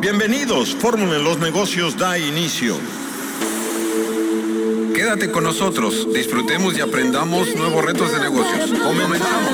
Bienvenidos, Fórmula en los Negocios da inicio. Quédate con nosotros, disfrutemos y aprendamos nuevos retos de negocios. Comenzamos.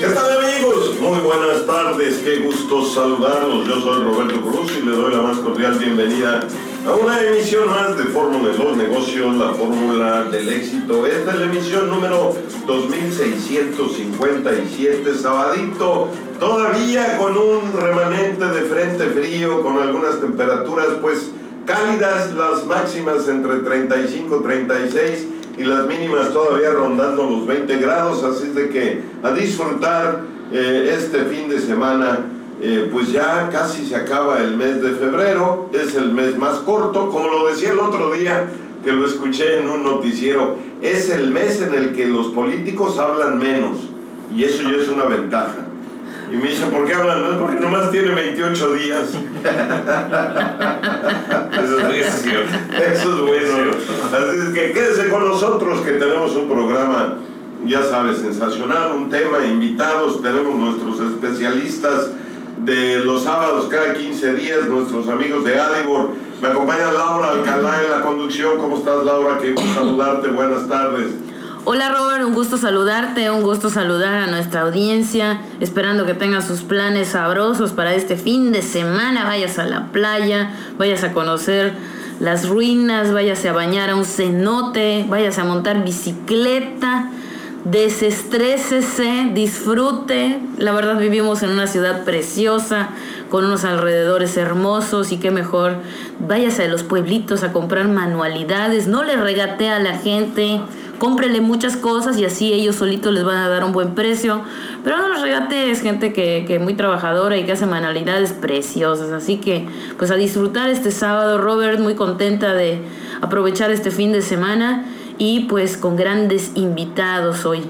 ¿Qué tal amigos? Muy buenas tardes, qué gusto saludarlos. Yo soy Roberto Cruz y le doy la más cordial bienvenida a una emisión más de Fórmula de los Negocios, la fórmula del éxito. Esta es la emisión número 2657, sabadito, todavía con un remanente de frente frío, con algunas temperaturas pues cálidas, las máximas entre 35 y 36 y las mínimas todavía rondando los 20 grados, así de que a disfrutar eh, este fin de semana, eh, pues ya casi se acaba el mes de febrero, es el mes más corto, como lo decía el otro día que lo escuché en un noticiero, es el mes en el que los políticos hablan menos y eso ya es una ventaja. Y me dice, ¿por qué hablan menos? Porque nomás tiene 28 días. Eso es cierto. Eso es bueno. Así es que quédese con nosotros que tenemos un programa, ya sabes, sensacional, un tema, invitados, tenemos nuestros especialistas de los sábados cada 15 días, nuestros amigos de Adibor. Me acompaña Laura Alcalá en la conducción. ¿Cómo estás, Laura? Qué gusto saludarte. Buenas tardes. Hola Robert, un gusto saludarte, un gusto saludar a nuestra audiencia, esperando que tengas sus planes sabrosos para este fin de semana, vayas a la playa, vayas a conocer las ruinas, vayas a bañar a un cenote, vayas a montar bicicleta, desestrésese, disfrute, la verdad vivimos en una ciudad preciosa, con unos alrededores hermosos y qué mejor, váyase a los pueblitos a comprar manualidades, no le regatee a la gente, cómprele muchas cosas y así ellos solitos les van a dar un buen precio. Pero no los regates, gente que, que muy trabajadora y que hace manualidades preciosas. Así que, pues a disfrutar este sábado, Robert, muy contenta de aprovechar este fin de semana y pues con grandes invitados hoy.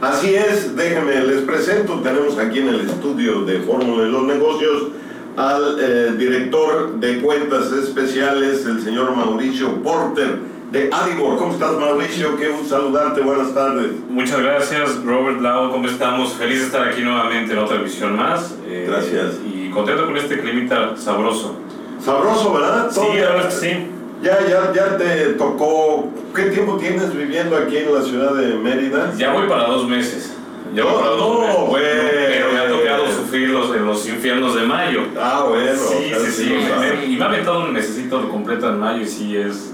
Así es, déjenme, les presento, tenemos aquí en el estudio de Fórmula de los Negocios al eh, director de cuentas especiales, el señor Mauricio Porter de Adibor. ¿Cómo estás, Mauricio? Qué gusto saludarte. Buenas tardes. Muchas gracias, Robert Lau. ¿Cómo estamos? Feliz de estar aquí nuevamente en otra emisión más. Eh, Gracias. Y contento con este climita sabroso. Sabroso, ¿verdad? Sí, Todo la ya- verdad es que sí. Ya, ya, ya te tocó. ¿Qué tiempo tienes viviendo aquí en la ciudad de Mérida? Ya voy para dos meses. Ya voy No, para dos no, meses. Pero me ha tocado sufrir los, los infiernos de mayo. Ah, bueno. Sí, sí, sí. Me- y me ha aventado un mesecito completo en mayo y sí es,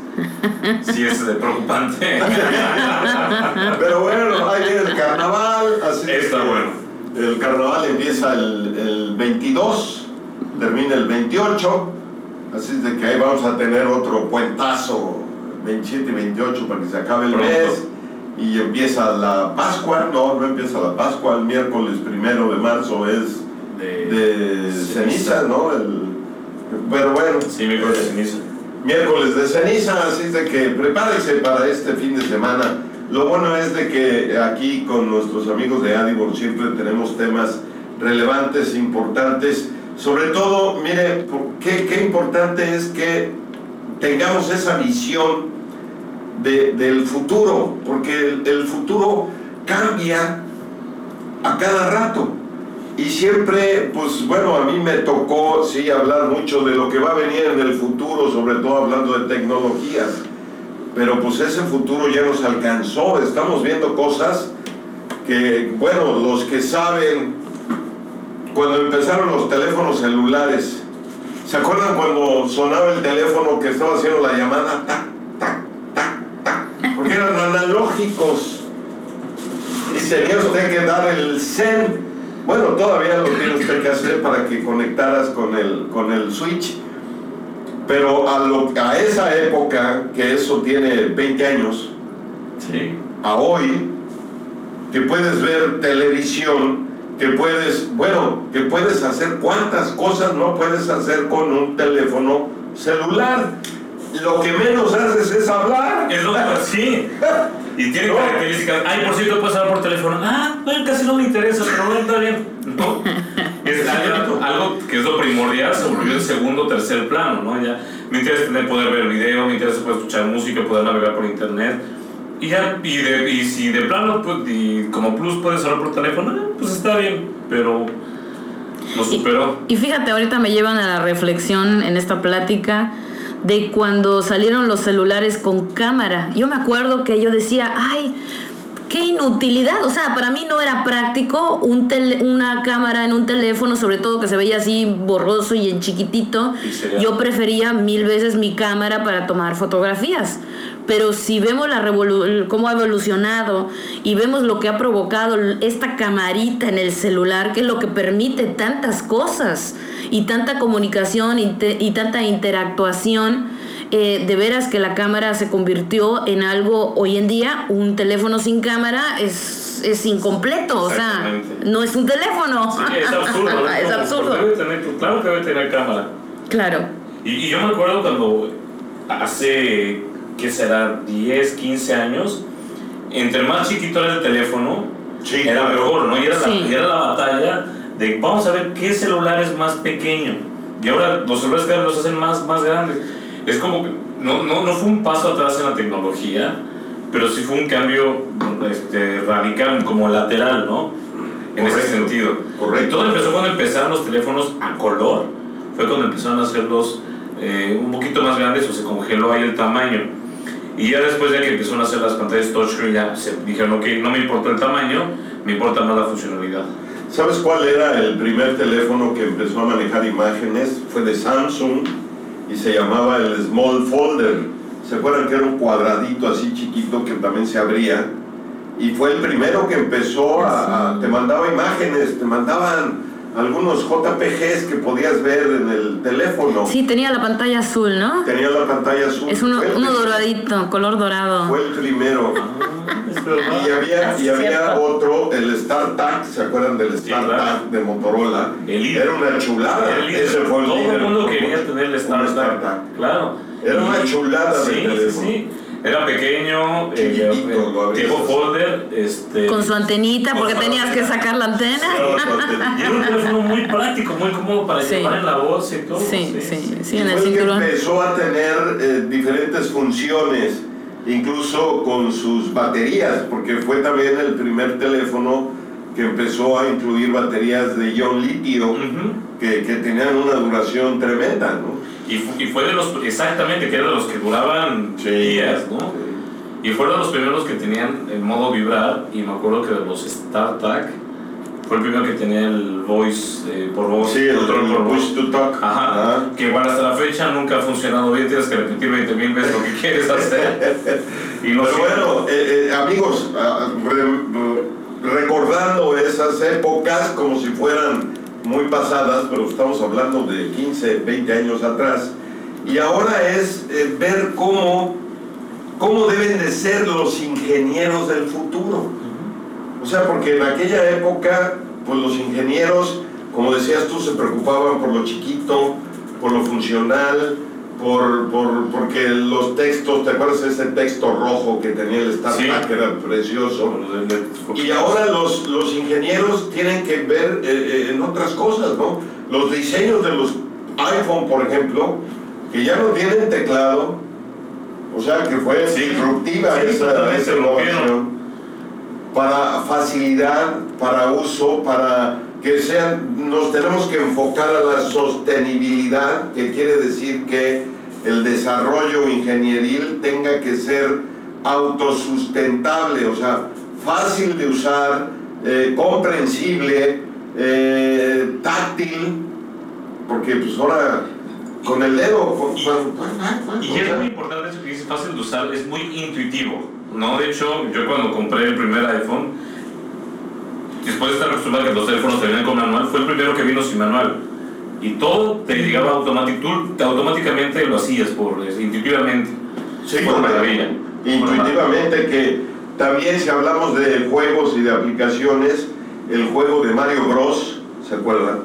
sí es preocupante. Pero bueno, ahí viene el carnaval. Así Está que bueno. El carnaval empieza el, el 22, termina el 28. Así es de que ahí vamos a tener otro puentazo, 27 y 28, para que se acabe el Pronto. mes. Y empieza la Pascua, no, no empieza la Pascua, el miércoles primero de marzo es de ceniza, ¿no? El, pero bueno, Sí, mi de ceniza. miércoles de ceniza, así es de que prepárense para este fin de semana. Lo bueno es de que aquí con nuestros amigos de Adibor siempre tenemos temas relevantes, importantes. Sobre todo, mire, qué, qué importante es que tengamos esa visión de- del futuro, porque el, el futuro cambia a cada rato. Y siempre, pues bueno, a mí me tocó, sí, hablar mucho de lo que va a venir en el futuro, sobre todo hablando de tecnologías. Pero pues ese futuro ya nos alcanzó, estamos viendo cosas que, bueno, los que saben, cuando empezaron los teléfonos celulares, ¿se acuerdan cuando sonaba el teléfono que estaba haciendo la llamada? Tac, tac, tac, tac, porque eran analógicos y tenía usted que dar el CEN. Bueno, todavía lo tiene usted que hacer para que conectaras con el, con el switch. Pero a, lo, a esa época, que eso tiene 20 años, Sí. a hoy, que puedes ver televisión, que puedes, bueno, que puedes hacer cuántas cosas no puedes hacer con un teléfono celular. Lo que menos haces es hablar. Es lo que sí. Y tiene No. características. Ay, por cierto, puedes hablar por teléfono. Ah, bueno, casi no me interesa, pero bueno, está bien. No. Es algo, algo que es lo primordial, se volvió en segundo o tercer plano, ¿no? Ya me interesa tener, poder ver video, me interesa poder escuchar música, poder navegar por internet. Y, ya, y, de- y si de plano, pues, y como plus puedes hablar por teléfono, pues está bien, pero lo superó. Y fíjate, ahorita me llevan a la reflexión en esta plática de cuando salieron los celulares con cámara. Yo me acuerdo que yo decía, ay, qué inutilidad. O sea, para mí no era práctico un tele- una cámara en un teléfono, sobre todo que se veía así borroso y en chiquitito. Y Yo prefería mil veces mi cámara para tomar fotografías. Pero si vemos la revolu- cómo ha evolucionado y vemos lo que ha provocado esta camarita en el celular, que es lo que permite tantas cosas y tanta comunicación y, y tanta interactuación, eh, de veras que la cámara se convirtió en algo hoy en día, un teléfono sin cámara es, es incompleto, o sea, no es un teléfono. Sí, es absurdo. ¿no? es Como, absurdo. debe tener- claro que debe tener cámara. Claro. Y, y yo me acuerdo cuando hace, ¿qué será? 10, 15 años, entre más chiquito era el teléfono, Sí, era claro. mejor, ¿no? Y era, Sí. la, y era la batalla de vamos a ver qué celular es más pequeño. Y ahora los celulares los hacen más, más grandes. Es como que no, no, no fue un paso atrás en la tecnología, pero sí fue un cambio este, radical, como lateral, ¿no? En ese Correcto, sentido. correcto. Y todo empezó cuando empezaron los teléfonos a color. Fue cuando empezaron a hacerlos eh, un poquito más grandes o se congeló ahí el tamaño. Y ya después de que empezaron a hacer las pantallas touchscreen, ya se dijeron, ok, no me importa el tamaño, me importa más la funcionalidad. ¿Sabes cuál era el primer teléfono que empezó a manejar imágenes? Fue de Samsung y se llamaba el Small Folder. ¿Se acuerdan que era un cuadradito así chiquito que también se abría? Y fue el primero que empezó a... a- te mandaba imágenes, te mandaban algunos JPGs que podías ver en el teléfono. Sí, tenía la pantalla azul, ¿no? Tenía la pantalla azul. Es uno, uno doradito, color dorado. Fue el primero. Y había, y Sí, había otro, el StarTAC, ¿se acuerdan del StarTAC de Motorola? El líder. Era una chulada. El líder. Ese fue el Todo líder. el mundo quería tener el StarTAC. Claro. Era una chulada de sí, sí, teléfono. sí. Era pequeño, eh, tipo folder. Este, Con su antenita, porque tenías que sacar la antena. Y era un teléfono muy práctico, muy cómodo para Sí. llevar en la bolsa y todo. Sí, sí, sí, en el cinturón. empezó a tener eh, diferentes funciones, incluso con sus baterías, porque fue también el primer teléfono que empezó a incluir baterías de ion litio, Ujú. que, que tenían una duración tremenda, ¿no? Y, fu- y fue de los, exactamente, que era de los que duraban días, ¿no? Y fueron los primeros que tenían el modo vibrar, y me acuerdo que de los StarTAC fue el primero que tenía el voice eh, por voz, Sí, el, control por voz. push to talk. Ajá, Ah. que igual hasta la fecha nunca ha funcionado bien, tienes que repetir 20 mil veces lo que quieres hacer. y no Pero bueno, eh, eh, amigos, ah, re- recordando esas épocas como si fueran muy pasadas, pero estamos hablando de 15, 20 años atrás, y ahora es eh, ver cómo, cómo deben de ser los ingenieros del futuro. O sea, porque en aquella época, pues los ingenieros, como decías tú, se preocupaban por lo chiquito, por lo funcional, por, por- porque los textos, ¿te acuerdas de ese texto rojo que tenía el Star Sí. Trek, que era precioso? Y ahora los, los ingenieros tienen que ver eh, eh, en otras cosas, ¿no? Los diseños de los iPhone, por ejemplo, que ya no tienen teclado, o sea que fue Sí. disruptiva Sí, esa, esa innovación para facilidad, para uso, para que sean, nos tenemos que enfocar a la sostenibilidad, que quiere decir que el desarrollo ingenieril tenga que ser autosustentable, o sea, fácil de usar, eh, comprensible, eh, táctil, porque pues ahora con el dedo... con- Y- con- Y es muy importante eso que dice fácil de usar, es muy intuitivo. ¿no? De hecho, yo cuando compré el primer iPhone, después de estar acostumbrado a que los teléfonos te vienen con manual, fue el primero que vino sin manual. Y todo te llegaba automático, tú automáticamente lo hacías por, eh, intuitivamente. Sí, correcto. maravilla. Intuitivamente que también si hablamos de juegos y de aplicaciones, el juego de Mario Bros, ¿se acuerdan?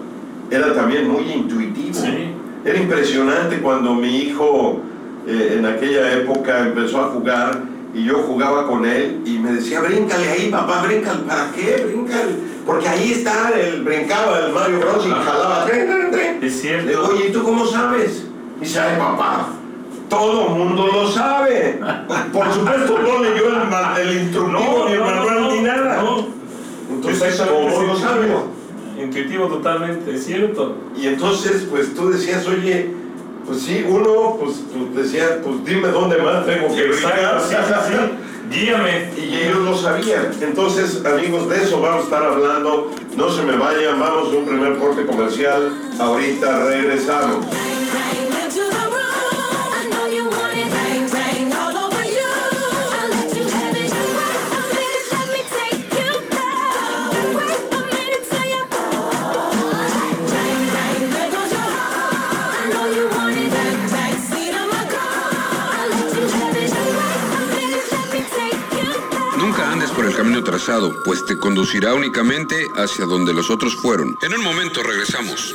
Era también muy intuitivo. Sí. Era impresionante cuando mi hijo eh, en aquella época empezó a jugar y yo jugaba con él y me decía, bríncale ahí, papá, bríncale. ¿Para qué? Bríncale. Porque ahí está, el brincaba el Mario Bros y jalaba. tren, tren, tren. Es cierto. Le digo, oye, ¿y tú cómo sabes? Dice, ay, papá, todo mundo lo sabe. Por supuesto no leyó el, el instructivo, ni el manual, ni nada. Entonces, ¿cómo lo sabe? Intuitivo totalmente, es cierto. Y entonces, pues tú decías, oye, pues sí, uno, pues, pues decía, pues dime dónde más tengo que sí, brincar. sí, sí. Guíame. Y ellos lo sabían. Entonces, amigos, de eso vamos a estar hablando. No se me vayan, vamos a un primer corte comercial. Ahorita regresamos. Pues te conducirá únicamente hacia donde los otros fueron. En un momento regresamos.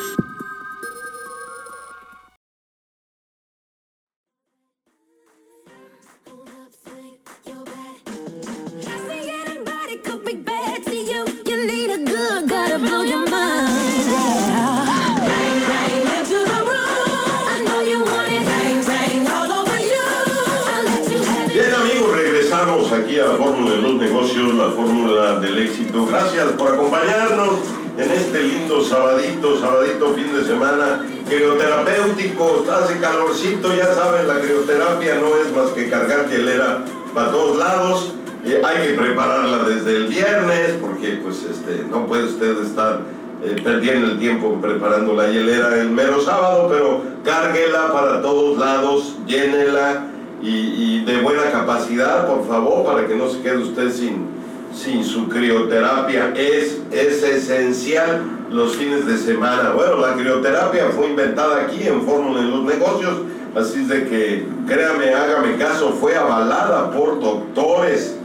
La fórmula del éxito. Gracias por acompañarnos en este lindo sabadito, sabadito fin de semana crioterapéutico. Hace calorcito, ya saben, la crioterapia no es más que cargar hielera para todos lados. Eh, hay que prepararla desde el viernes porque pues este no puede usted estar eh, perdiendo el tiempo preparando la hielera el mero sábado, pero cárguela para todos lados, llénela y de buena capacidad, por favor, para que no se quede usted sin, sin su crioterapia. Es, es esencial los fines de semana. Bueno, la crioterapia fue inventada aquí en Fórmula en los Negocios, así de que, créame, hágame caso, fue avalada por doctores.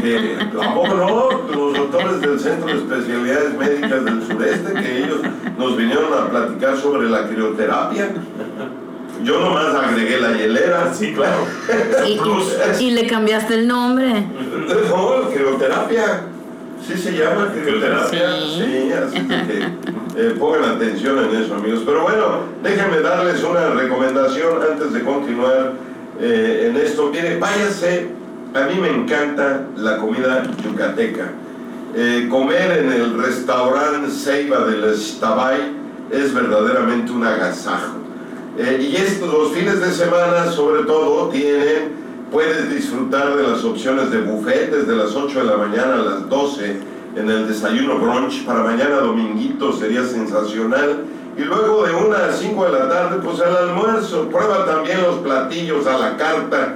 que ¿A poco no? Los doctores del Centro de Especialidades Médicas del Sureste, que ellos nos vinieron a platicar sobre la crioterapia. Yo nomás agregué la hielera. Sí, claro. Y, y- y le cambiaste el nombre. No, crioterapia. Sí se llama crioterapia. Sí. Sí, así que eh, pongan atención en eso, amigos. Pero bueno, déjenme darles una recomendación antes de continuar eh, en esto. Mire, váyase. A mí me encanta la comida yucateca. Eh, comer en el restaurante Ceiba del Estabay es verdaderamente un agasajo. Eh, y es, los fines de semana, sobre todo, tienen, puedes disfrutar de las opciones de buffet desde las 8 de la mañana a las 12 en el desayuno brunch. Para mañana dominguito sería sensacional. Y luego de 1 a 5 de la tarde, pues al almuerzo. Prueba también los platillos a la carta.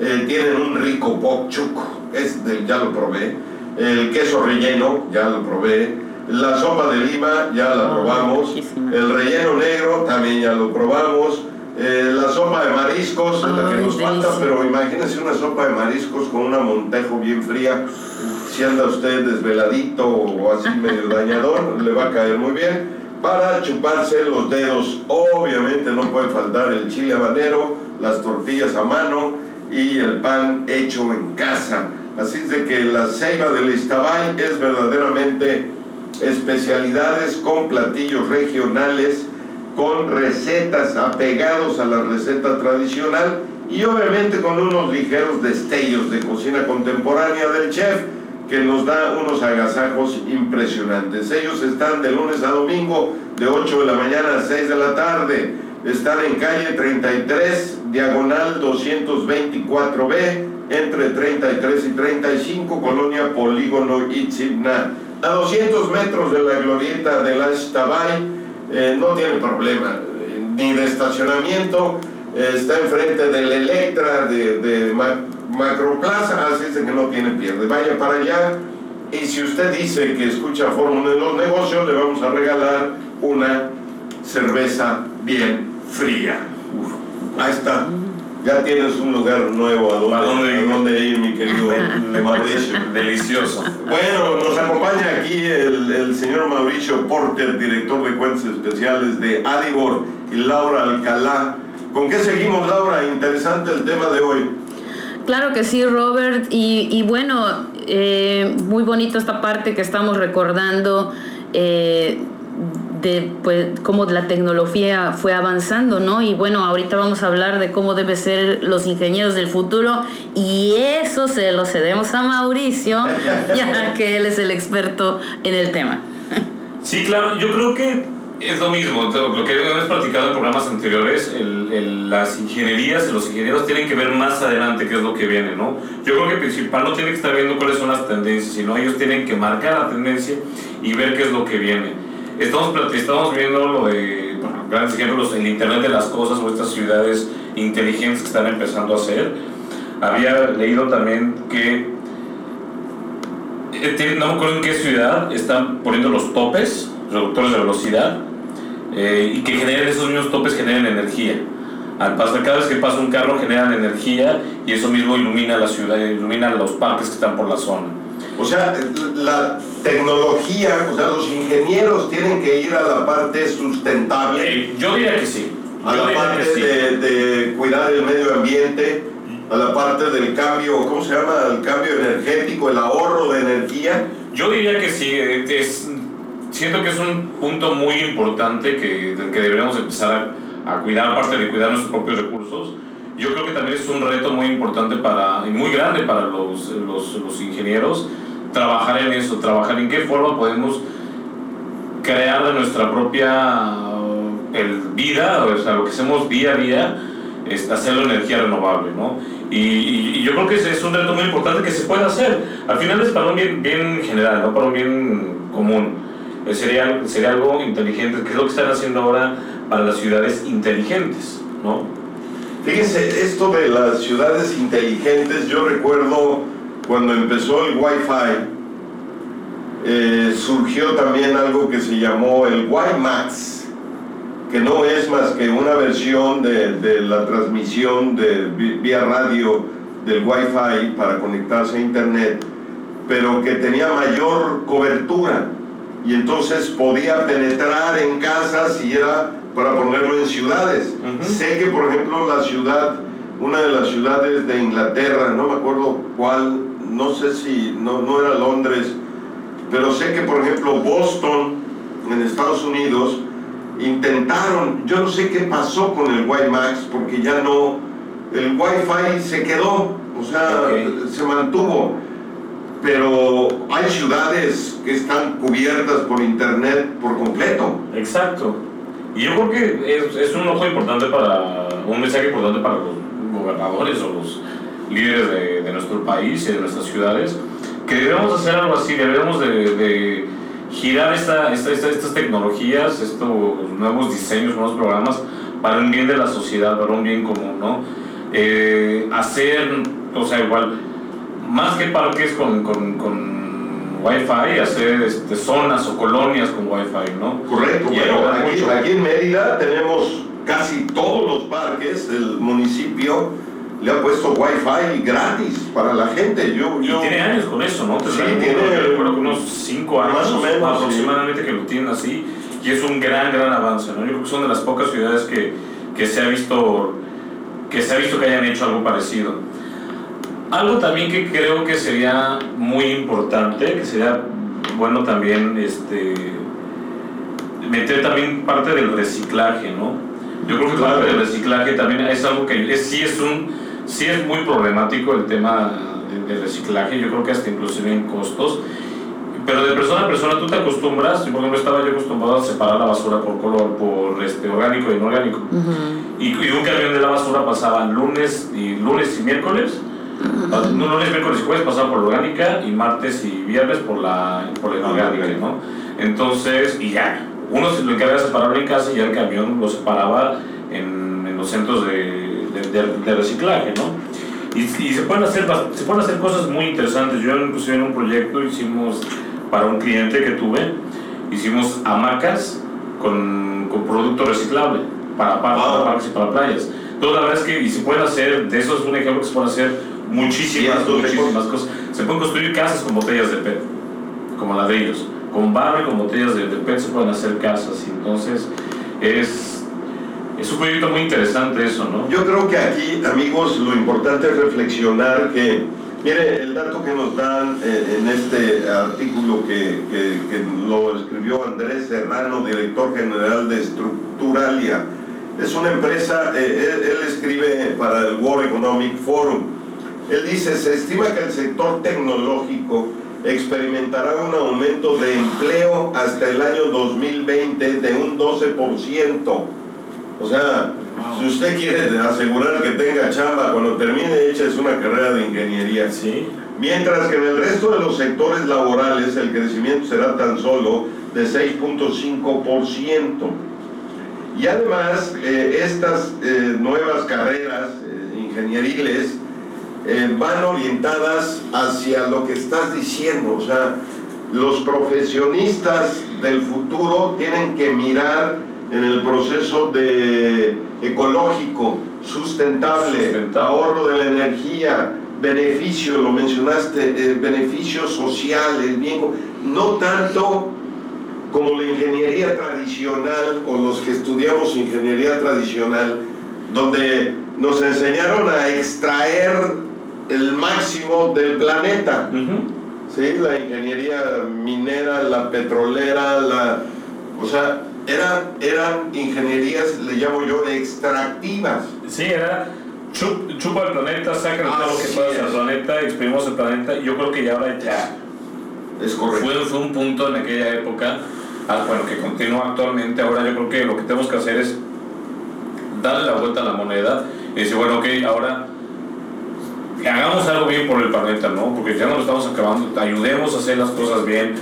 Eh, tienen un rico pok chuk, es de- ya lo probé. El queso relleno, ya lo probé. La sopa de lima, ya la Ah, probamos. El relleno negro, también ya lo probamos. Eh, la sopa de mariscos, la que Ay, nos falta, pero imagínense una sopa de mariscos con una montejo bien fría. Si anda usted desveladito o así medio dañador, le va a caer muy bien. Para chuparse los dedos, obviamente no puede faltar el chile habanero, las tortillas a mano y el pan hecho en casa. Así es de que la ceiba del Iztabay es verdaderamente especialidades con platillos regionales, con recetas apegados a la receta tradicional y obviamente con unos ligeros destellos de cocina contemporánea del chef que nos da unos agasajos impresionantes. Ellos están de lunes a domingo de 8 de la mañana a 6 de la tarde. Están en calle 33, diagonal 224B, entre 33 y 35, colonia Polígono Itzibna. A 200 metros de la glorieta de la Tabay, eh, no tiene problema, ni de estacionamiento, eh, está enfrente del Electra de, de Ma- Macroplaza, así es que no tiene pierde. Vaya para allá y si usted dice que escucha Fórmula en los negocios, le vamos a regalar una cerveza bien fría. Uf, ahí está. Ya tienes un lugar nuevo a ¿A dónde ir? a dónde ir, mi querido Mauricio. Delicioso. Bueno, nos acompaña aquí el, el señor Mauricio Porter, director de cuentas especiales de Adibor, y Laura Alcalá. ¿Con qué seguimos, Laura? Interesante el tema de hoy. Claro que sí, Robert. Y, y bueno, eh, muy bonito esta parte que estamos recordando eh, de pues cómo la tecnología fue avanzando, ¿no? Y bueno, ahorita vamos a hablar de cómo deben ser los ingenieros del futuro y eso se lo cedemos a Mauricio, ya que él es el experto en el tema. Sí, claro, yo creo que es lo mismo, lo que hemos platicado en programas anteriores, el- el- las ingenierías, los ingenieros tienen que ver más adelante qué es lo que viene, ¿no? Yo creo que principal no tienen que estar viendo cuáles son las tendencias, sino ellos tienen que marcar la tendencia y ver qué es lo que viene. Estamos, estamos viendo lo de, grandes ejemplos, el Internet de las Cosas o estas ciudades inteligentes que están empezando a hacer. Había leído también que eh, no me acuerdo en qué ciudad están poniendo los topes, reductores de velocidad, eh, y que generen esos mismos topes generen energía. Al pasar, cada vez que pasa un carro generan energía y eso mismo ilumina la ciudad, ilumina los parques que están por la zona. O sea, la tecnología, o sea, los ingenieros tienen que ir a la parte sustentable, Eh, yo diría que sí. a Yo la parte sí. de, de cuidar el medio ambiente, a la parte del cambio, ¿cómo se llama? El cambio energético, el ahorro de energía. Yo diría que sí, eh, es, siento que es un punto muy importante que, que deberíamos empezar a, a cuidar, aparte de cuidar nuestros propios recursos. Yo creo que también es un reto muy importante para, y muy grande para los, los, los ingenieros trabajar en eso, trabajar en qué forma podemos crear de nuestra propia el vida, o sea, lo que hacemos día a día, es hacerlo energía renovable, ¿no? Y, y- y yo creo que ese es un reto muy importante que se puede hacer. Al final es para un bien, bien general, no para un bien común. Eh, Sería, sería algo inteligente, que es lo que están haciendo ahora para las ciudades inteligentes, ¿no? Fíjense, esto de las ciudades inteligentes, yo recuerdo cuando empezó el Wi-Fi, eh, surgió también algo que se llamó el WiMAX, que no es más que una versión de, de la transmisión de, vía radio del Wi-Fi para conectarse a Internet, pero que tenía mayor cobertura y entonces podía penetrar en casas y era para ponerlo en ciudades. Sé que, por ejemplo, la ciudad, una de las ciudades de Inglaterra, no me acuerdo cuál, no sé si, no, no era Londres, pero sé que, por ejemplo, Boston, en Estados Unidos, intentaron, yo no sé qué pasó con el WiMAX, porque ya no, el Wi-Fi se quedó, o sea, se mantuvo. Pero hay ciudades que están cubiertas por internet por completo. Exacto. Y yo creo que es, es un ojo importante para, un mensaje importante para los gobernadores o los líderes de, de nuestro país y de nuestras ciudades, que debemos hacer algo así, debemos de, de girar esta, esta- esta- estas tecnologías, estos nuevos diseños, nuevos programas, para un bien de la sociedad, para un bien común, ¿no? Eh, hacer, o sea, igual, más que parques con, con, con Wi-Fi, hacer este, zonas o colonias con Wi-Fi, ¿no? Correcto, ayudar aquí, aquí en Mérida tenemos casi todos los parques, el municipio le ha puesto wifi gratis para la gente. Yo, Y yo, tiene años con eso, ¿no? Sí, tiene- yo recuerdo que unos 5 años Más o menos, aproximadamente que lo tienen así. Y es un gran, gran avance, ¿no? Yo creo que son de las pocas ciudades que, que se ha visto que se ha visto que hayan hecho algo parecido. Algo también que creo que sería muy importante, que sería bueno también este, meter también parte del reciclaje, ¿no? Yo creo que parte del reciclaje también es algo que es, sí, es un, sí es muy problemático el tema de- del reciclaje, yo creo que hasta inclusive en costos, pero de persona a persona tú te acostumbras, por ejemplo estaba yo acostumbrado a separar la basura por color, por este, orgánico y inorgánico. Y, y un camión de la basura pasaba lunes y lunes y miércoles. No, lunes, miércoles y jueves pasaba por la orgánica y martes y viernes por la, por la inorgánica, ¿no? Entonces, y ya, uno se lo encargaba de separarlo en casa y ya el camión lo separaba en, en los centros de, de, de- de reciclaje, ¿no? Y, y se, pueden hacer, se pueden hacer cosas muy interesantes. Yo inclusive en un proyecto hicimos, para un cliente que tuve, hicimos hamacas con, con producto reciclable para parques, Wow. para parques y para playas. Entonces la verdad es que y se pueden hacer, de eso es un ejemplo que se pueden hacer muchísimas, de muchísimas cosas. Se pueden construir casas con botellas de PET, como ladrillos. Con barro y con botellas de, de PET se pueden hacer casas. Entonces es, es un proyecto muy interesante eso, ¿no? yo creo que aquí, amigos, lo importante es reflexionar que Mire, el dato que nos dan eh, en este artículo que, que- lo escribió Andrés Serrano, director general de Structuralia, es una empresa, eh, él, él escribe para el World Economic Forum. Él dice, se estima que el sector tecnológico experimentará un aumento de empleo hasta el año 2020 de un 12%. O sea, si usted quiere asegurar que tenga chamba cuando termine, echa es una carrera de ingeniería. Sí. Mientras que en el resto de los sectores laborales el crecimiento será tan solo de 6.5%. Y además, eh, estas eh, nuevas carreras eh, ingenieriles van orientadas hacia lo que estás diciendo. O sea, los profesionistas del futuro tienen que mirar en el proceso de ecológico, sustentable, Sustentable. ahorro de la energía, beneficio, lo mencionaste, eh, beneficio social, el bien, no tanto como la ingeniería tradicional o los que estudiamos ingeniería tradicional, donde nos enseñaron a extraer el máximo del planeta. Sí, la ingeniería minera, la petrolera, la, o sea, eran, eran ingenierías, le llamo yo, extractivas. Sí, era chup- chupa el planeta, saca todo lo que puedas del planeta, exprimimos el planeta. Yo creo que ya ahora ya Es correcto. fue, fue un punto en aquella época, ah, bueno, que continúa actualmente. Ahora yo creo que lo que tenemos que hacer es darle la vuelta a la moneda y decir, bueno, ok, ahora hagamos algo bien por el planeta, ¿no? Porque ya no lo estamos acabando, ayudemos a hacer las cosas bien,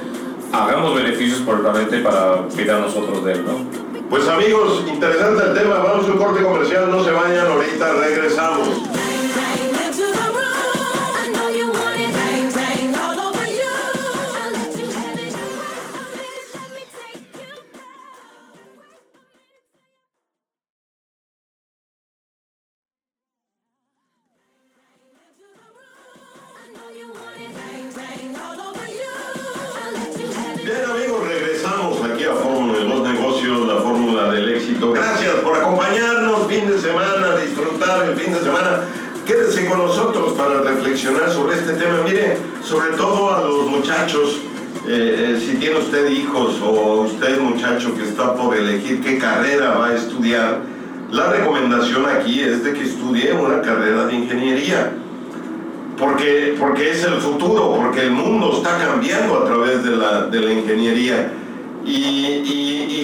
hagamos beneficios por el planeta para cuidar nosotros de él, ¿no? Pues amigos, interesante el tema, vamos a un corte comercial, no se vayan, ahorita regresamos. De semana. Quédese con nosotros para reflexionar sobre este tema. Mire, sobre todo a los muchachos, eh, eh, si tiene usted hijos o usted muchacho que está por elegir qué carrera va a estudiar, la recomendación aquí es de que estudie una carrera de ingeniería porque, porque es el futuro, porque el mundo está cambiando a través de la, de la ingeniería. Y-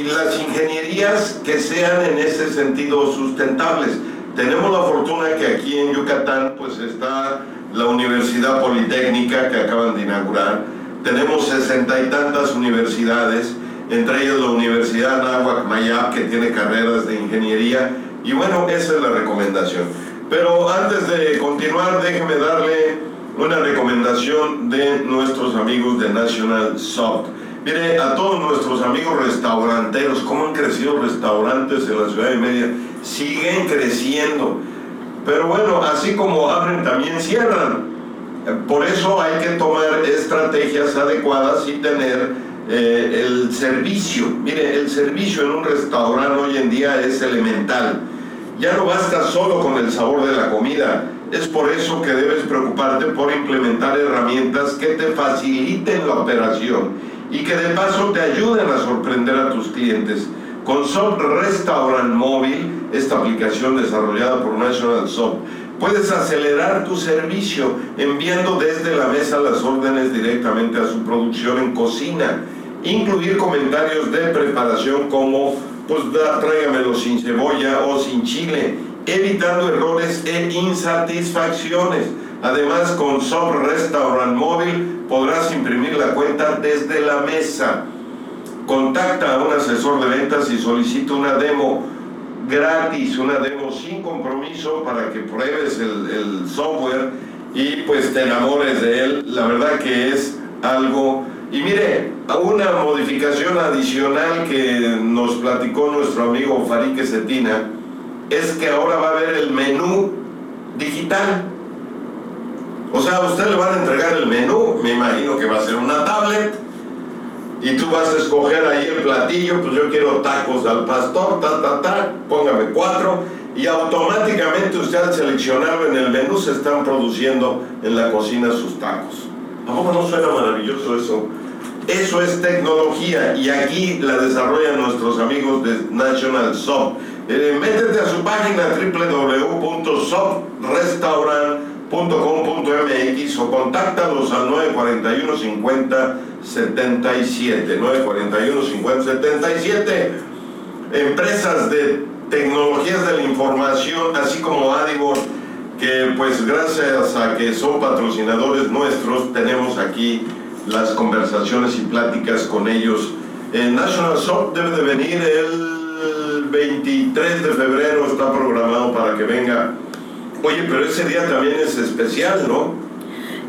y las ingenierías que sean en ese sentido sustentables. Tenemos la fortuna que aquí en Yucatán pues está la Universidad Politécnica que acaban de inaugurar. Tenemos sesenta y tantas universidades, entre ellas la Universidad Anáhuac Mayab que tiene carreras de ingeniería. Y bueno, esa es la recomendación. Pero antes de continuar, déjeme darle una recomendación de nuestros amigos de National Soft. Mire, a todos nuestros amigos restauranteros, ¿cómo han crecido restaurantes en la ciudad de Media? Siguen creciendo. Pero bueno, así como abren, también cierran. Por eso hay que tomar estrategias adecuadas y tener eh, el servicio. Mire, el servicio en un restaurante hoy en día es elemental. Ya no basta solo con el sabor de la comida. Es por eso que debes preocuparte por implementar herramientas que te faciliten la operación y que de paso te ayuden a sorprender a tus clientes. Con Soft Restaurant Móvil, esta aplicación desarrollada por National Soft, puedes acelerar tu servicio enviando desde la mesa las órdenes directamente a su producción en cocina. Incluir comentarios de preparación como, pues tráigamelo sin cebolla o sin chile, evitando errores e insatisfacciones. Además, con Soft Restaurant Móvil podrás imprimir la cuenta desde la mesa. Contacta a un asesor de ventas y solicita una demo gratis, una demo sin compromiso para que pruebes el, el software y pues te enamores de él. La verdad que es algo... Y mire, una modificación adicional que nos platicó nuestro amigo Farique Cetina es que ahora va a haber el menú digital. O sea, usted le van a entregar el menú, me imagino que va a ser una tablet, y tú vas a escoger ahí el platillo, pues yo quiero tacos al pastor, ta, ta, ta, póngame cuatro, y automáticamente usted al seleccionarlo en el menú se están produciendo en la cocina sus tacos. ¿A poco no suena maravilloso eso? Eso es tecnología y aquí la desarrollan nuestros amigos de National Soft. Eh, métete a su página www.soprestaurant.com.mx o contáctalos al 941 50 77 941 50 77 empresas de tecnologías de la información así como Adibor que pues gracias a que son patrocinadores nuestros tenemos aquí las conversaciones y pláticas con ellos. El National Soft debe de venir el 23 de febrero, está programado para que venga. Oye, pero ese día también es especial, ¿no?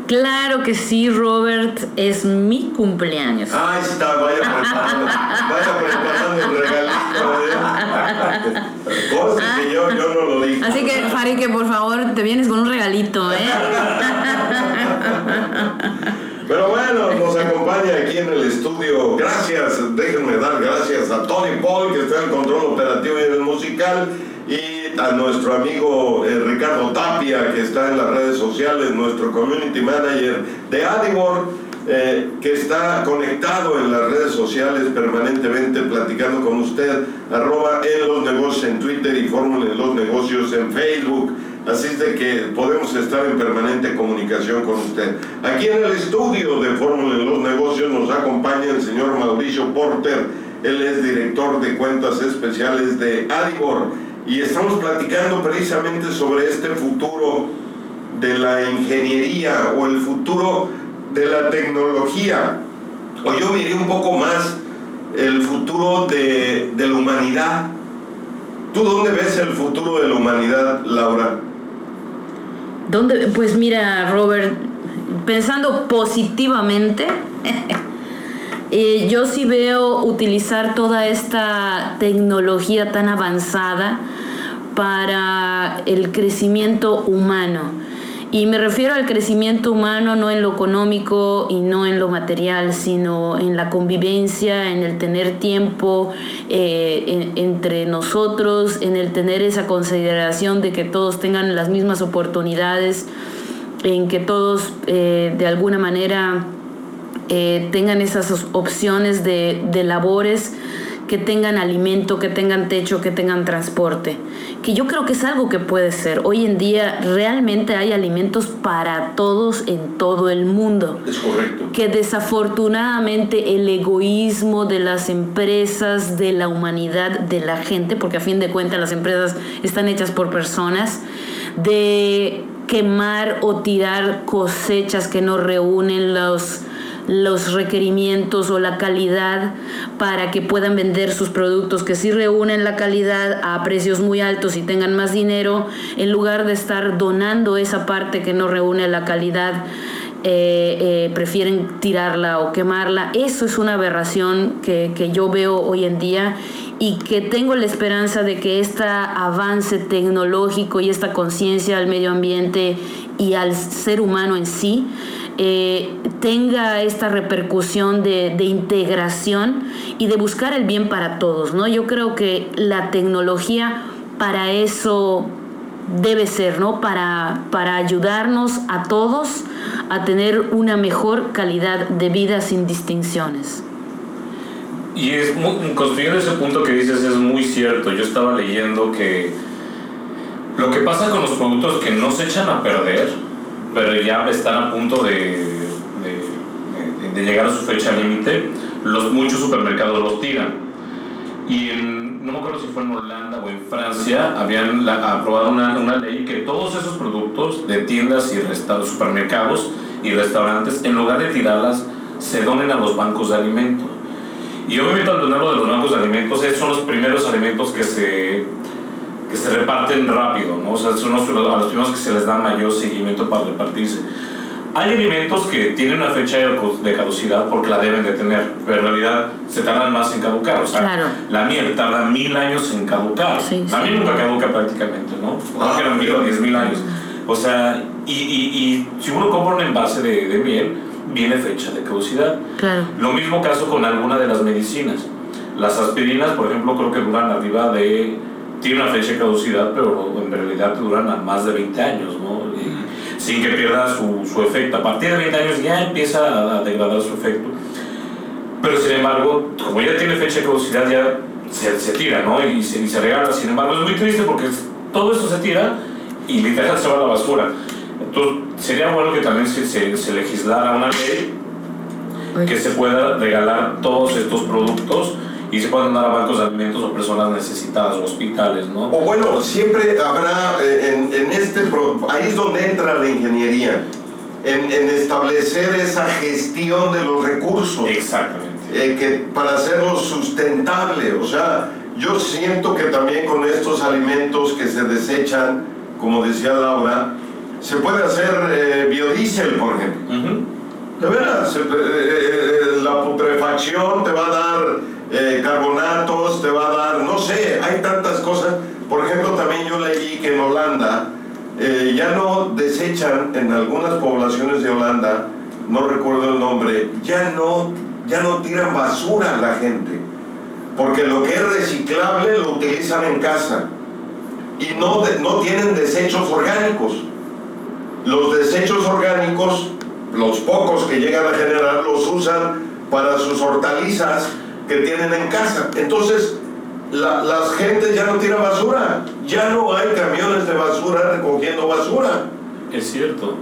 Claro que sí, Robert, es mi cumpleaños. Ahí está, vaya preparando, vaya preparando el regalito. ¿eh? Cosas que yo, yo no lo dije. Así que, Fari, que por favor te vienes con un regalito, ¿eh? Pero bueno, nos acompaña aquí en el estudio. Gracias, déjenme dar gracias a Tony Paul, que está en el control operativo y en el musical, y a nuestro amigo eh, Ricardo Tapia, que está en las redes sociales, nuestro community manager de Adibor, eh, que está conectado en las redes sociales permanentemente platicando con usted, arroba en los negocios en Twitter y Fórmula en los negocios en Facebook. Así es de que podemos estar en permanente comunicación con usted. Aquí en el estudio de Fórmula en los Negocios nos acompaña el señor Mauricio Porter. Él es director de cuentas especiales de Adibor. Y estamos platicando precisamente sobre este futuro de la ingeniería o el futuro de la tecnología. O yo miré un poco más el futuro de, de la humanidad. ¿Tú dónde ves el futuro de la humanidad, Laura? ¿Dónde? Pues mira, Robert, pensando positivamente, eh, yo sí veo utilizar toda esta tecnología tan avanzada para el crecimiento humano. Y me refiero al crecimiento humano no en lo económico y no en lo material, sino en la convivencia, en el tener tiempo eh, en- entre nosotros, en el tener esa consideración de que todos tengan las mismas oportunidades, en que todos eh, de alguna manera eh, tengan esas opciones de, de labores, que tengan alimento, que tengan techo, que tengan transporte. Que yo creo que es algo que puede ser. Hoy en día realmente hay alimentos para todos en todo el mundo Es correcto. que desafortunadamente el egoísmo de las empresas, de la humanidad, de la gente, porque a fin de cuentas las empresas están hechas por personas, de quemar o tirar cosechas que no reúnen los los requerimientos o la calidad para que puedan vender sus productos que sí reúnen la calidad a precios muy altos y tengan más dinero en lugar de estar donando esa parte que no reúne la calidad eh, eh, prefieren tirarla o quemarla. Eso es una aberración que, que yo veo hoy en día y que tengo la esperanza de que este avance tecnológico y esta conciencia al medio ambiente y al ser humano en sí eh, tenga esta repercusión de, integración y de buscar el bien para todos. ¿no? Yo creo que la tecnología para eso debe ser, ¿no? Para, para ayudarnos a todos a tener una mejor calidad de vida sin distinciones. Y es muy, construyendo ese punto que dices es muy cierto. Yo estaba leyendo que lo que pasa con los productos que no se echan a perder, pero ya están a punto de, de- de- de llegar a su fecha límite, los muchos supermercados los tiran. Y en- no me acuerdo si fue en Holanda o en Francia, habían la- aprobado una, una ley que todos esos productos de tiendas y supermercados y restaurantes, en lugar de tirarlas, se donen a los bancos de alimentos. Y obviamente al donarlo de los bancos de alimentos, esos son los primeros alimentos que se, que se reparten rápido, ¿no? O sea, son los, a los primeros que se les da mayor seguimiento para repartirse. Hay alimentos que tienen una fecha de caduc- de caducidad porque la deben de tener, pero en realidad se tardan más en caducar. O sea, Claro. la miel tarda mil años en caducar. Sí, la sí. miel nunca caduca prácticamente, ¿no? Ah, No mil o diez mil años. O sea, y, y, y si uno compra un envase de, de miel, viene fecha de caducidad. Claro. Lo mismo caso con alguna de las medicinas. Las aspirinas, por ejemplo, creo que duran arriba de tiene una fecha de caducidad, pero en realidad te duran a más de 20 años, ¿no? Y sin que pierda su, su efecto. A partir de 20 años ya empieza a, degradar su efecto. Pero sin embargo, como ya tiene fecha de caducidad, ya se, se tira, ¿no? Y se, y se regala. Sin embargo, es muy triste porque todo esto se tira y literal se va a la basura. Entonces, sería bueno que también se, se, se legislara una ley que se pueda regalar todos estos productos y se puedan dar a bancos de alimentos o personas necesitadas o hospitales, ¿no? O bueno, siempre habrá eh, en, en este, ahí es donde entra la ingeniería, en, en establecer esa gestión de los recursos. Exactamente. eh, que para hacerlo sustentable, o sea, yo siento que también con estos alimentos que se desechan, como decía Laura, se puede hacer eh, biodiesel, por ejemplo. De veras, eh, la putrefacción te va a dar eh, carbonatos, te va a dar, no sé, hay tantas cosas. Por ejemplo, también yo leí que en Holanda eh, ya no desechan en algunas poblaciones de Holanda, no recuerdo el nombre, ya no, ya no tiran basura a la gente, porque lo que es reciclable lo utilizan en casa y no, no tienen desechos orgánicos. Los desechos orgánicos, los pocos que llegan a generar, los usan para sus hortalizas que tienen en casa. Entonces, la- las gentes ya no tiran basura, ya no hay camiones de basura recogiendo basura. Es cierto.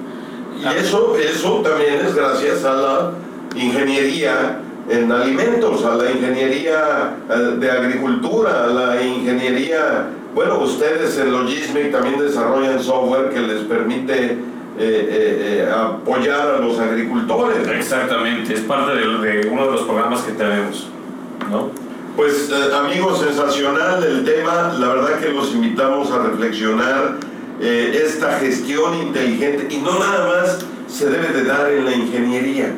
Y eso, eso también es gracias a la ingeniería en alimentos, a la ingeniería eh, de agricultura, a la ingeniería, bueno, ustedes en Logismic también desarrollan software que les permite eh, eh, eh, apoyar a los agricultores. Exactamente, es parte de, de uno de los programas que tenemos, Pues eh, amigos, sensacional el tema, la verdad que los invitamos a reflexionar eh, esta gestión inteligente. Y no nada más se debe de dar en la ingeniería,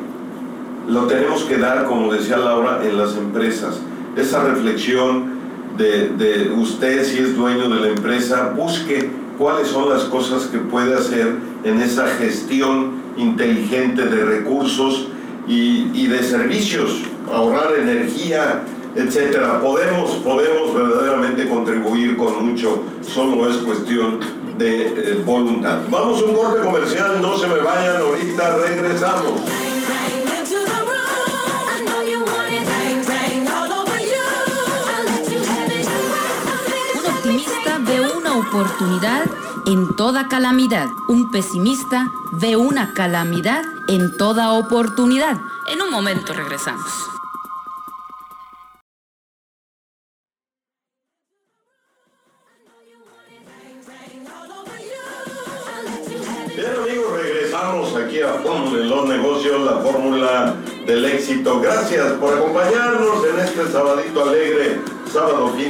lo tenemos que dar, como decía Laura, en las empresas. Esa reflexión de, usted, si es dueño de la empresa, busque cuáles son las cosas que puede hacer en esa gestión inteligente de recursos y de servicios, ahorrar energía, etcétera. Podemos, podemos verdaderamente contribuir con mucho, solo es cuestión de eh, voluntad. Vamos a un corte comercial, no se me vayan, ahorita regresamos. Un optimista ve una oportunidad en toda calamidad. Un pesimista ve una calamidad en toda oportunidad. En un momento regresamos.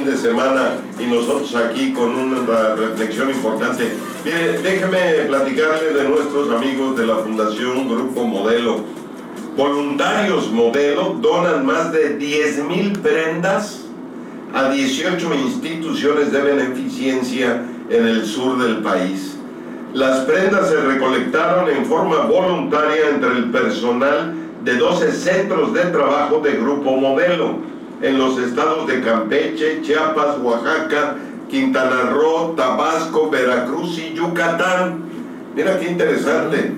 De semana y nosotros aquí con una reflexión importante. Déjeme platicarle de nuestros amigos de la Fundación Grupo Modelo. Voluntarios Modelo donan más de 10 mil prendas a 18 instituciones de beneficencia en el sur del país. Las prendas se recolectaron en forma voluntaria entre el personal de 12 centros de trabajo de Grupo Modelo en los estados de Campeche, Chiapas, Oaxaca, Quintana Roo, Tabasco, Veracruz y Yucatán. Mira qué interesante.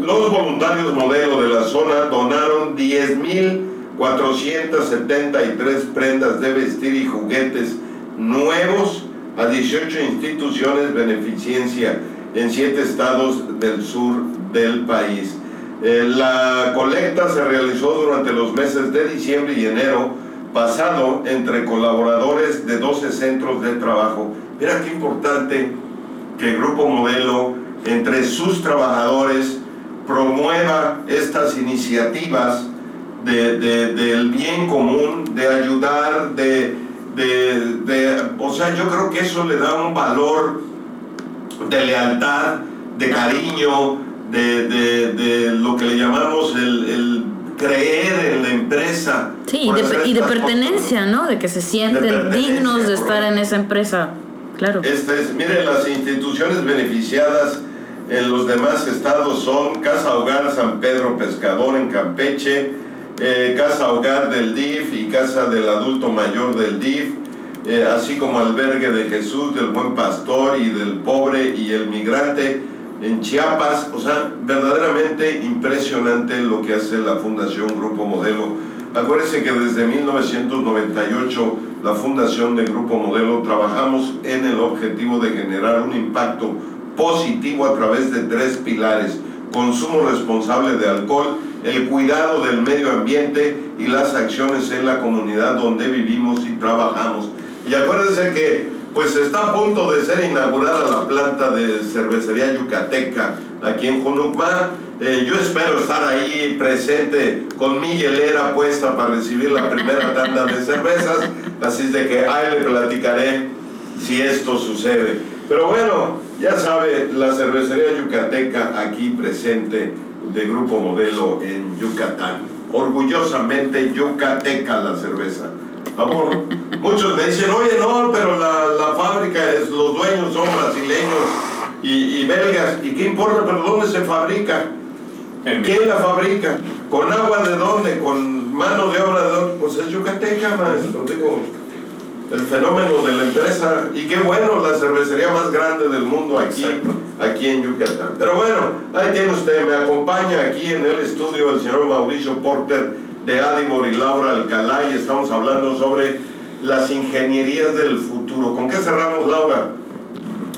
Los voluntarios modelo de la zona donaron 10.473 prendas de vestir y juguetes nuevos a 18 instituciones beneficencia en 7 estados del sur del país. Eh, la colecta se realizó durante los meses de diciembre y enero pasado entre colaboradores de 12 centros de trabajo. Mira qué importante que el Grupo Modelo, entre sus trabajadores, promueva estas iniciativas de- de- del bien común, de ayudar, de, de- o sea, yo creo que eso le da un valor de lealtad, de cariño, de lo que le llamamos el, el creer en la empresa. Sí, y de, y pertenencia, ¿no? De que se sienten dignos de estar en esa empresa. Claro. Este es, miren, las instituciones beneficiadas en los demás estados son Casa Hogar San Pedro Pescador en Campeche, eh, Casa Hogar del DIF y Casa del Adulto Mayor del DIF, eh, así como albergue de Jesús, del buen pastor y del pobre y el migrante en Chiapas. O sea, verdaderamente impresionante lo que hace la Fundación Grupo Modelo. Acuérdense que desde 1998 la Fundación de Grupo Modelo trabajamos en el objetivo de generar un impacto positivo a través de tres pilares. Consumo responsable de alcohol, el cuidado del medio ambiente y las acciones en la comunidad donde vivimos y trabajamos. Y acuérdense que pues está a punto de ser inaugurada la planta de cervecería yucateca aquí en Junucmar. Eh, yo espero estar ahí presente con mi hielera puesta para recibir la primera tanda de cervezas, así es de que ahí le platicaré si esto sucede. Pero bueno, ya sabe, la cervecería yucateca aquí presente de Grupo Modelo en Yucatán. Orgullosamente yucateca la cerveza. Amor, muchos me dicen, oye, no, pero la, la fábrica, es, los dueños son brasileños y, y belgas. ¿Y qué importa? ¿Pero dónde se fabrica? En ¿Quién la fabrica? ¿Con agua de dónde? ¿Con mano de obra de dónde? Pues es yucateca, maestro. Digo, el fenómeno de la empresa. Y qué bueno, la cervecería más grande del mundo aquí, aquí en Yucatán. Pero bueno, ahí tiene usted, me acompaña aquí en el estudio el señor Mauricio Porter de Adibor y Laura Alcalá y estamos hablando sobre las ingenierías del futuro. ¿Con qué cerramos, Laura?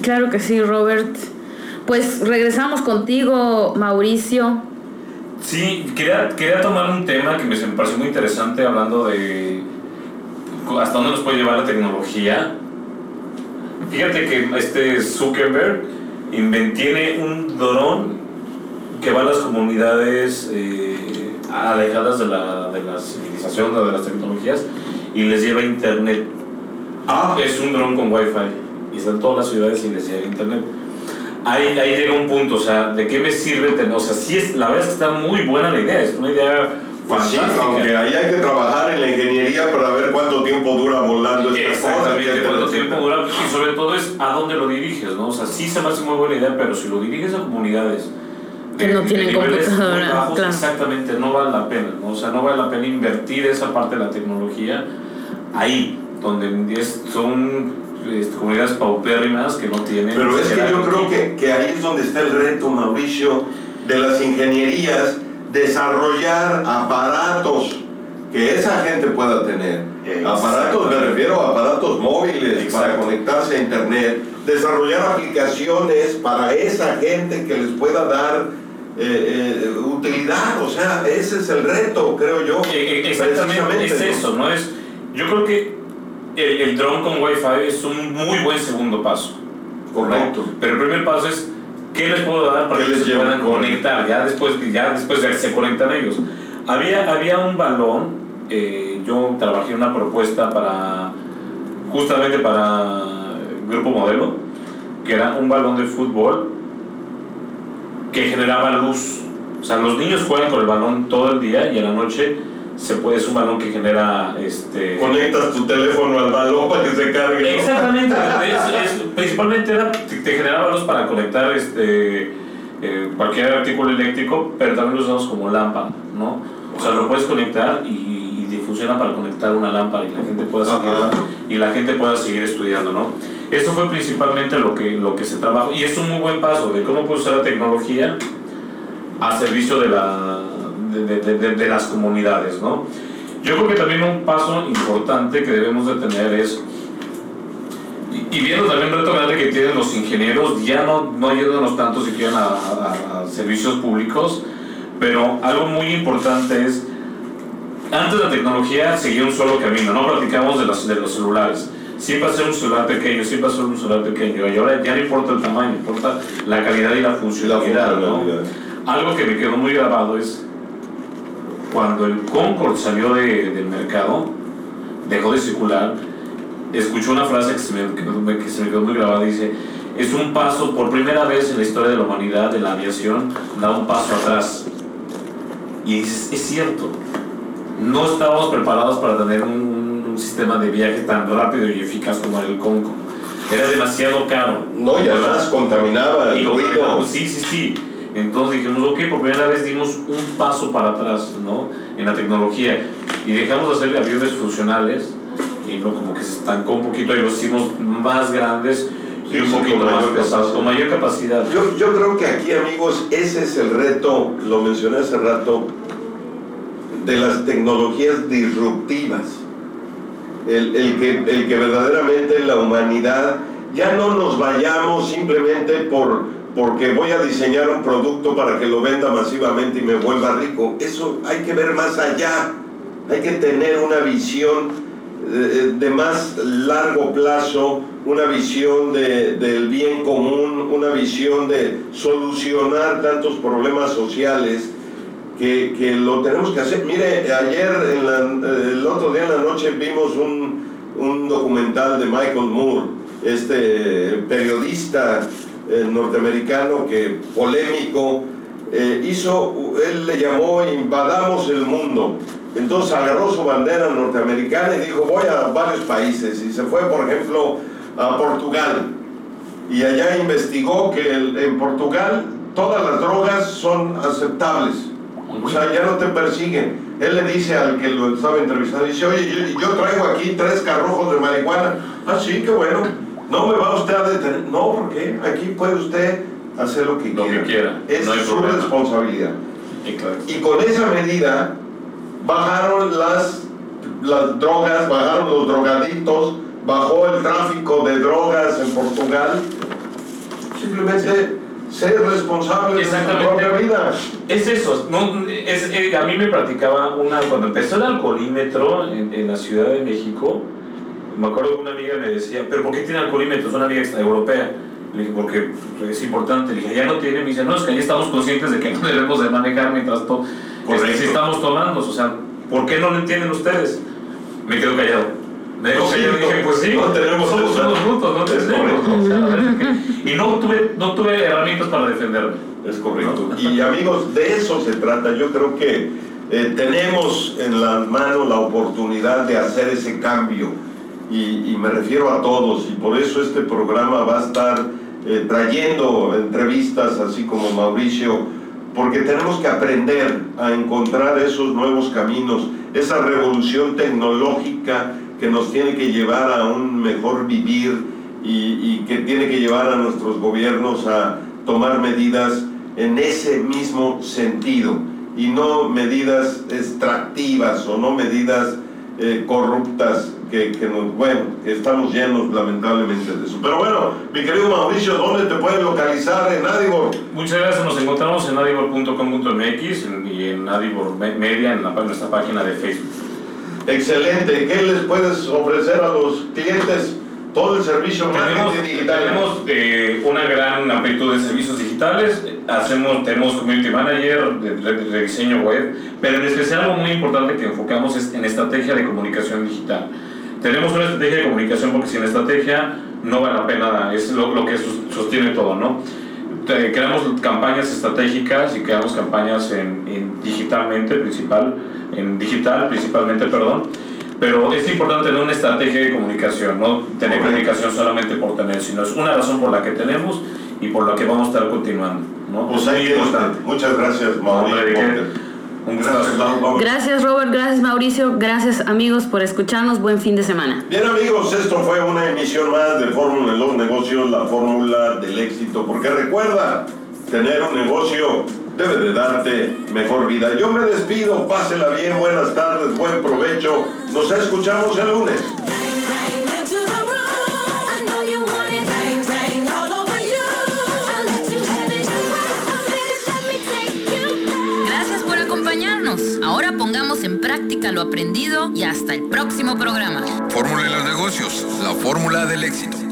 Claro que sí, Robert. Pues regresamos contigo, Mauricio. Sí, quería, quería tomar un tema que me, pareció muy interesante hablando de hasta dónde nos puede llevar la tecnología. Fíjate que este Zuckerberg tiene un dron que va a las comunidades eh, alejadas de la, de la civilización o de las tecnologías y les lleva internet. Ah, Es un dron con wifi y está en todas las ciudades y les llega internet. Ahí, ahí llega un punto, o sea, ¿de qué me sirve tener? O sea, sí es, la verdad es que está muy buena la idea, es una idea Pues sí, fantástica. aunque ahí hay que trabajar en la ingeniería para ver cuánto tiempo dura volando esta cosa. Exactamente, cuánto tiempo dura y sobre todo es a dónde lo diriges, ¿no? O sea, sí se me hace muy buena idea, pero si lo diriges a comunidades Que no tienen computadora, bajos, claro. exactamente, no vale la pena, ¿no? O sea, no vale la pena invertir esa parte de la tecnología ahí, donde es- son este, comunidades paupérrimas que no tienen... Pero es que yo creo que, que ahí es donde está el reto, Mauricio, de las ingenierías, desarrollar aparatos que esa gente pueda tener. Aparatos, me refiero a aparatos móviles para conectarse a internet, desarrollar aplicaciones para esa gente que les pueda dar eh, eh, utilidad. O sea, ese es el reto, creo yo. Exactamente, es eso, ¿no? Es, yo creo que el, el dron con Wi-Fi es un muy buen segundo paso. Correcto. ¿no? Pero el primer paso es, ¿qué les puedo dar para ¿Qué que les se puedan conectar? Ya después, ya después se conectan ellos. Había, había un balón, eh, yo trabajé una propuesta para, justamente para Grupo Modelo, que era un balón de fútbol que generaba luz. O sea, los niños juegan con el balón todo el día y en la noche se puede, es un balón que genera este Conectas tu teléfono al balón para que se cargue. Exactamente, es- es- principalmente era, te, te generaba luz para conectar este eh, cualquier artículo eléctrico, pero también lo usamos como lámpara, ¿no? O sea, lo puedes conectar y, y funciona para conectar una lámpara y la gente pueda seguir, y la gente pueda seguir estudiando, ¿no? Eso fue principalmente lo que, lo que se trabajó y es un muy buen paso de cómo puedes usar la tecnología a servicio de, la, de, de- de- las comunidades, ¿no? Yo creo que también un paso importante que debemos de tener es, y, viendo también el reto grande que tienen los ingenieros, ya no, no yéndonos tanto si quieren a, a- a servicios públicos, pero algo muy importante es, antes la tecnología seguía un solo camino, no platicamos de los, de los celulares. Siempre va a ser un celular pequeño, siempre va a ser un celular pequeño, y ahora ya no importa el tamaño, importa la calidad y la funcionalidad, ¿no? Algo que me quedó muy grabado es cuando el Concord salió de- del mercado, dejó de circular, escuché una frase que se, me, que me- que se me quedó muy grabada, dice, es un paso, por primera vez en la historia de la humanidad, de la aviación, da un paso atrás. Y es, es cierto, no estábamos preparados para tener un, un sistema de viaje tan rápido y eficaz como el Concord. Era demasiado caro. No, y además contaminaba Y el lo ruido. sí, sí, sí. Entonces dijimos, ok, por primera vez dimos un paso para atrás, ¿no? En la tecnología. Y dejamos de hacer aviones funcionales y no como que se estancó un poquito y los hicimos más grandes y un poquito más pesados, con mayor capacidad. Yo, yo creo que aquí, amigos, ese es el reto, lo mencioné hace rato, de las tecnologías disruptivas. El, el que, el que verdaderamente la humanidad ya no nos vayamos simplemente por, porque voy a diseñar un producto para que lo venda masivamente y me vuelva rico. Eso hay que ver más allá. Hay que tener una visión eh, de más largo plazo, una visión de- del bien común, una visión de solucionar tantos problemas sociales que, que lo tenemos que hacer. Mire, ayer, en la- el otro día en la noche vimos un, un documental de Michael Moore, este periodista eh, norteamericano que polémico, eh, hizo, él le llamó Invadamos el Mundo. Entonces agarró su bandera norteamericana y dijo voy a varios países y se fue por ejemplo a Portugal y allá investigó que el- en Portugal todas las drogas son aceptables. O sea, ya no te persiguen. Él le dice al que lo estaba entrevistando, dice, oye, yo, yo traigo aquí tres carrojos de marihuana. Ah, sí, qué bueno. No me va usted a detener. No, ¿por qué? Aquí puede usted hacer lo que Lo que quiera. quiera, Es no su problema. responsabilidad. Exacto. Y con esa medida bajaron las, las drogas, bajaron los drogadictos, bajó el tráfico de drogas en Portugal. Simplemente ser responsable de Exactamente. propia vida. Es eso, no, es, eh, a mí me platicaba una, cuando empezó el alcoholímetro en, en la Ciudad de México, me acuerdo que una amiga me decía, pero ¿por qué tiene alcoholímetro? Es una amiga europea. Le dije, porque es importante. Le dije, ya no tiene. Me dice, no, es que ahí estamos conscientes de que no debemos de manejar mientras to Correcto. si estamos tomando. O sea, ¿por qué no lo entienden ustedes? Me quedo callado. Me quedo Pues sí, callado y dije, pues sí, no tenemos somos esa- unos brutos, no. ¿no? O sea, que- y no tuve, no tuve herramientas para defenderme. Es correcto. Y amigos, de eso se trata. Yo creo que eh, tenemos en las manos la oportunidad de hacer ese cambio. Y, y me refiero a todos. Y por eso este programa va a estar eh, trayendo entrevistas así como Mauricio, porque tenemos que aprender a encontrar esos nuevos caminos, esa revolución tecnológica que nos tiene que llevar a un mejor vivir y, que tiene que llevar a nuestros gobiernos a tomar medidas en ese mismo sentido y no medidas extractivas o no medidas eh, corruptas que, que nos, bueno, estamos llenos lamentablemente de eso. Pero bueno, mi querido Mauricio, ¿dónde te pueden localizar en Adibor? Muchas gracias, nos encontramos en adibor.com.mx y en Adibor Me- Media, en, la, en nuestra página de Facebook. Excelente. ¿Qué les puedes ofrecer a los clientes? Todo el servicio Tenemos, digital. tenemos eh, una gran amplitud de servicios digitales, hacemos, tenemos community manager de, de- de diseño web, pero en especial algo muy importante que enfocamos es en estrategia de comunicación digital. Tenemos una estrategia de comunicación porque sin estrategia no vale la pena, es lo, lo que sostiene todo, ¿no? Te- creamos campañas estratégicas y creamos campañas en, en digitalmente principal, en digital principalmente, perdón. Pero es importante tener una estrategia de comunicación, no tener comunicación solamente por tener, sino es una razón por la que tenemos y por la que vamos a estar continuando, ¿no? Pues Es ahí importante. Muchas gracias, Mauricio. ¿De Gracias, Robert, gracias Mauricio, gracias amigos por escucharnos. Buen fin de semana. Bien amigos, esto fue una emisión más de Fórmula en los negocios, la fórmula del éxito, porque recuerda, tener un negocio debe de darte mejor vida. Yo me despido, pásela bien, buenas tardes, buen provecho, nos escuchamos el lunes. Ahora pongamos en práctica lo aprendido y hasta el próximo programa. Fórmula en los negocios, la fórmula del éxito.